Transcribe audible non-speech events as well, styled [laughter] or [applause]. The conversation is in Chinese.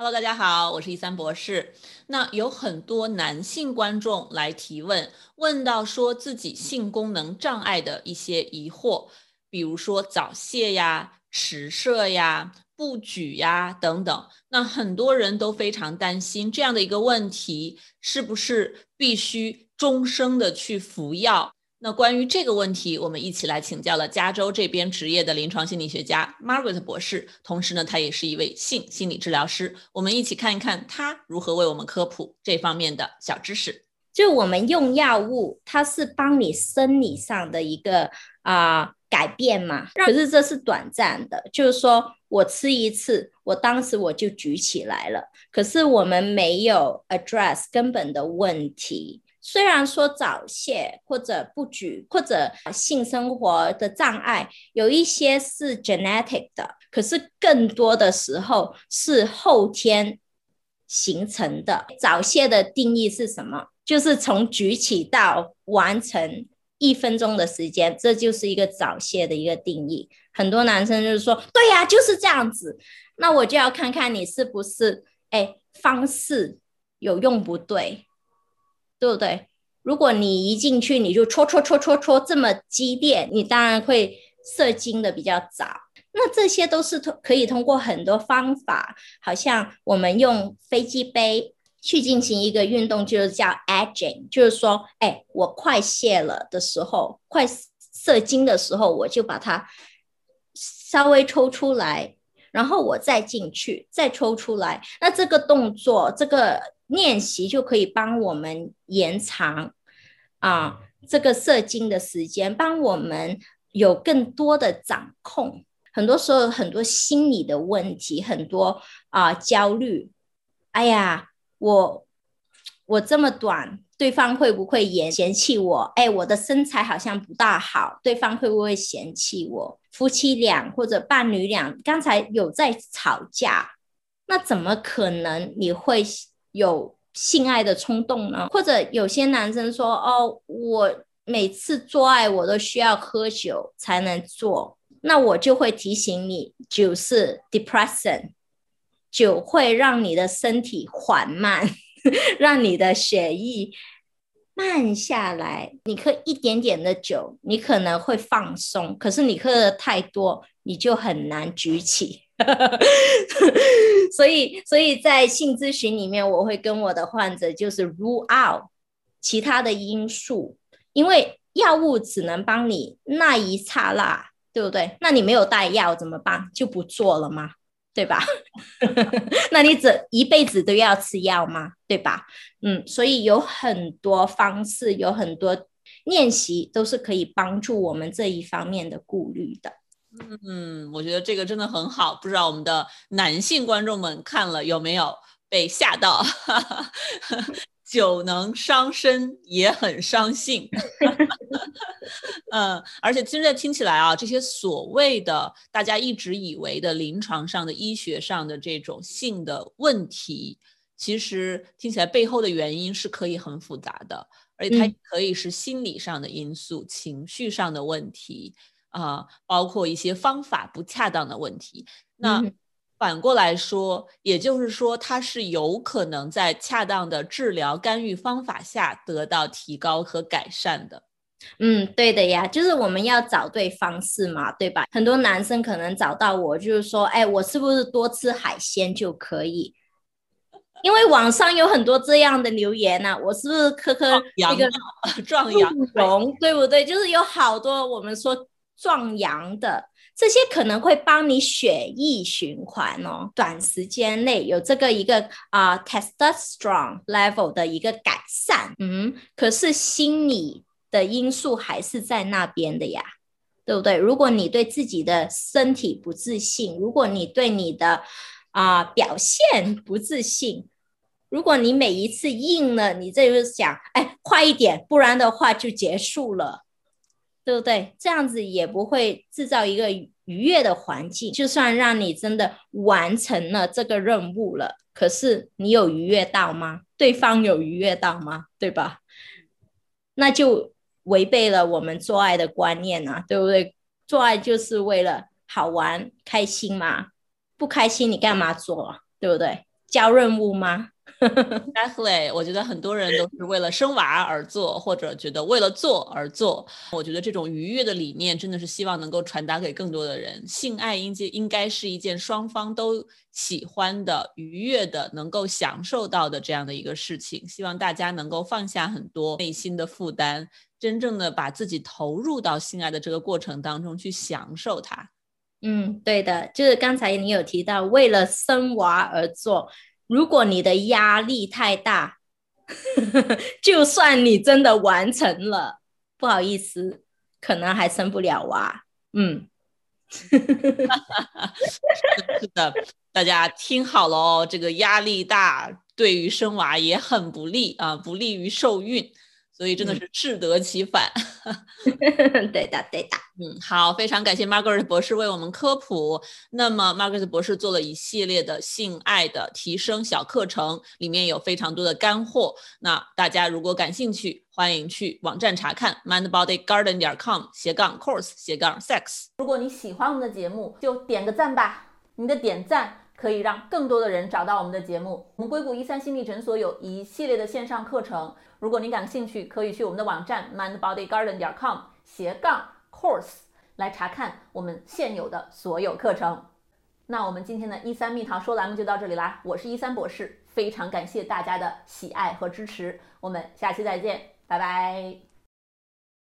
Hello，大家好，我是一三博士。那有很多男性观众来提问，问到说自己性功能障碍的一些疑惑，比如说早泄呀、迟射呀、不举呀等等。那很多人都非常担心这样的一个问题，是不是必须终生的去服药？那关于这个问题，我们一起来请教了加州这边职业的临床心理学家 Margaret 博士，同时呢，他也是一位性心理治疗师。我们一起看一看他如何为我们科普这方面的小知识。就我们用药物，它是帮你生理上的一个啊改变嘛，可是这是短暂的，就是说我吃一次，我当时我就举起来了，可是我们没有 address 根本的问题。虽然说早泄或者不举或者性生活的障碍有一些是 genetic 的，可是更多的时候是后天形成的。早泄的定义是什么？就是从举起到完成一分钟的时间，这就是一个早泄的一个定义。很多男生就是说，对呀，就是这样子。那我就要看看你是不是哎方式有用不对。对不对？如果你一进去你就戳戳戳戳戳这么激烈，你当然会射精的比较早。那这些都是通可以通过很多方法，好像我们用飞机杯去进行一个运动，就是叫 edging，就是说，哎，我快泄了的时候，快射精的时候，我就把它稍微抽出来，然后我再进去，再抽出来。那这个动作，这个。练习就可以帮我们延长啊这个射精的时间，帮我们有更多的掌控。很多时候很多心理的问题，很多啊焦虑。哎呀，我我这么短，对方会不会嫌嫌弃我？哎，我的身材好像不大好，对方会不会嫌弃我？夫妻俩或者伴侣俩刚才有在吵架，那怎么可能你会？有性爱的冲动呢，或者有些男生说：“哦，我每次做爱我都需要喝酒才能做。”那我就会提醒你，酒是 depressant，酒会让你的身体缓慢，[laughs] 让你的血液慢下来。你喝一点点的酒，你可能会放松；可是你喝的太多，你就很难举起。[laughs] 所以，所以在性咨询里面，我会跟我的患者就是 rule out 其他的因素，因为药物只能帮你那一刹那，对不对？那你没有带药怎么办？就不做了吗？对吧？[laughs] 那你这一辈子都要吃药吗？对吧？嗯，所以有很多方式，有很多练习都是可以帮助我们这一方面的顾虑的。嗯，我觉得这个真的很好，不知道我们的男性观众们看了有没有被吓到？[laughs] 酒能伤身，也很伤性。[laughs] 嗯，而且现在听起来啊，这些所谓的大家一直以为的临床上的医学上的这种性的问题，其实听起来背后的原因是可以很复杂的，而且它可以是心理上的因素、情绪上的问题。啊，包括一些方法不恰当的问题。那反过来说，也就是说，它是有可能在恰当的治疗干预方法下得到提高和改善的。嗯，对的呀，就是我们要找对方式嘛，对吧？很多男生可能找到我，就是说，哎，我是不是多吃海鲜就可以？因为网上有很多这样的留言呐，我是不是磕磕那个 [laughs] 壮阳龙，对不对？就是有好多我们说。壮阳的这些可能会帮你血液循环哦，短时间内有这个一个啊 testosterone level 的一个改善，嗯，可是心理的因素还是在那边的呀，对不对？如果你对自己的身体不自信，如果你对你的啊表现不自信，如果你每一次硬了，你这就是想，哎，快一点，不然的话就结束了。对不对？这样子也不会制造一个愉悦的环境。就算让你真的完成了这个任务了，可是你有愉悦到吗？对方有愉悦到吗？对吧？那就违背了我们做爱的观念啊，对不对？做爱就是为了好玩、开心嘛，不开心你干嘛做？对不对？交任务吗？[laughs] Exactly，我觉得很多人都是为了生娃而做，或者觉得为了做而做。我觉得这种愉悦的理念真的是希望能够传达给更多的人。性爱应该应该是一件双方都喜欢的、愉悦的、能够享受到的这样的一个事情。希望大家能够放下很多内心的负担，真正的把自己投入到性爱的这个过程当中去享受它。嗯，对的，就是刚才你有提到为了生娃而做。如果你的压力太大，[laughs] 就算你真的完成了，不好意思，可能还生不了娃。嗯，[laughs] 是的，大家听好了哦，这个压力大对于生娃也很不利啊，不利于受孕。所以真的是适得其反，[laughs] 对的，对的，嗯，好，非常感谢 Margaret 博士为我们科普。那么 Margaret 博士做了一系列的性爱的提升小课程，里面有非常多的干货。那大家如果感兴趣，欢迎去网站查看 mindbodygarden 点 com 斜杠 course 斜杠 sex。如果你喜欢我们的节目，就点个赞吧，你的点赞。可以让更多的人找到我们的节目。我们硅谷一三心理诊所有一系列的线上课程，如果您感兴趣，可以去我们的网站 mindbodygarden 点 com 斜杠 course 来查看我们现有的所有课程。那我们今天的一三蜜桃说栏目就到这里啦，我是一三博士，非常感谢大家的喜爱和支持，我们下期再见，拜拜。